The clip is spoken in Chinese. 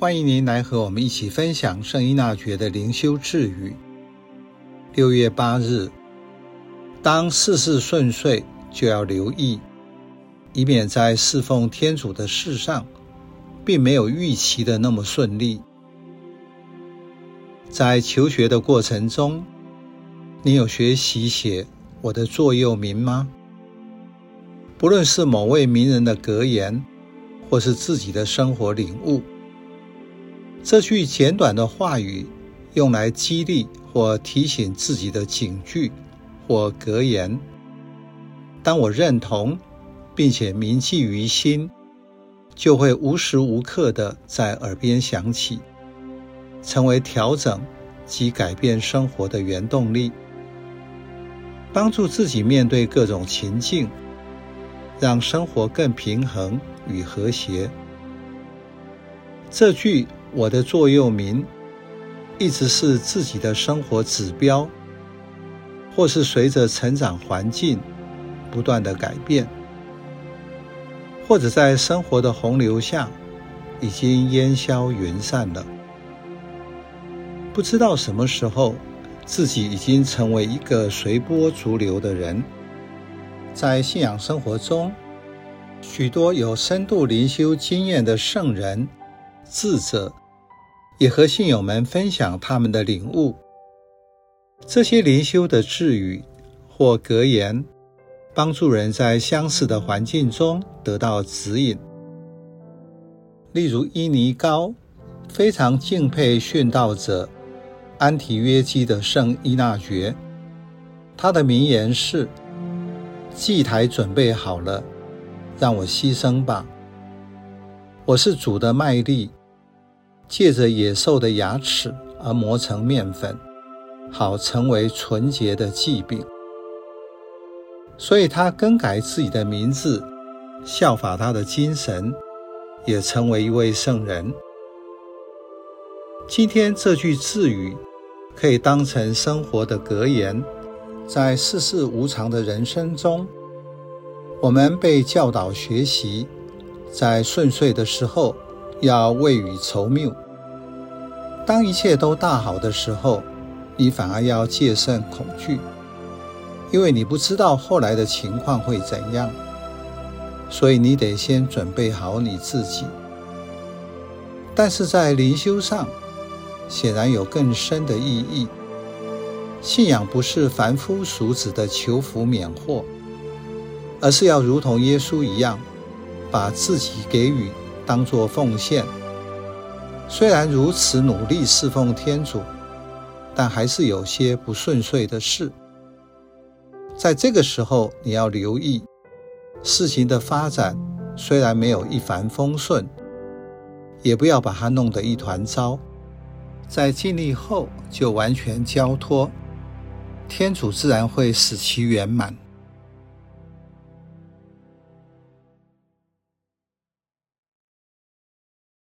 欢迎您来和我们一起分享圣依纳爵的灵修智语。六月八日，当事事顺遂，就要留意，以免在侍奉天主的事上，并没有预期的那么顺利。在求学的过程中，你有学习写我的座右铭吗？不论是某位名人的格言，或是自己的生活领悟。这句简短的话语，用来激励或提醒自己的警句或格言。当我认同并且铭记于心，就会无时无刻地在耳边响起，成为调整及改变生活的原动力，帮助自己面对各种情境，让生活更平衡与和谐。这句。我的座右铭一直是自己的生活指标，或是随着成长环境不断的改变，或者在生活的洪流下已经烟消云散了。不知道什么时候，自己已经成为一个随波逐流的人。在信仰生活中，许多有深度灵修经验的圣人、智者。也和信友们分享他们的领悟。这些灵修的智语或格言，帮助人在相似的环境中得到指引。例如，伊尼高非常敬佩殉道者安提约基的圣伊纳爵，他的名言是：“祭台准备好了，让我牺牲吧。我是主的麦粒。”借着野兽的牙齿而磨成面粉，好成为纯洁的祭饼。所以他更改自己的名字，效法他的精神，也成为一位圣人。今天这句智语可以当成生活的格言，在世事无常的人生中，我们被教导学习，在顺遂的时候。要未雨绸缪。当一切都大好的时候，你反而要戒慎恐惧，因为你不知道后来的情况会怎样，所以你得先准备好你自己。但是在灵修上，显然有更深的意义。信仰不是凡夫俗子的求福免祸，而是要如同耶稣一样，把自己给予。当作奉献，虽然如此努力侍奉天主，但还是有些不顺遂的事。在这个时候，你要留意事情的发展，虽然没有一帆风顺，也不要把它弄得一团糟。在尽力后，就完全交托，天主自然会使其圆满。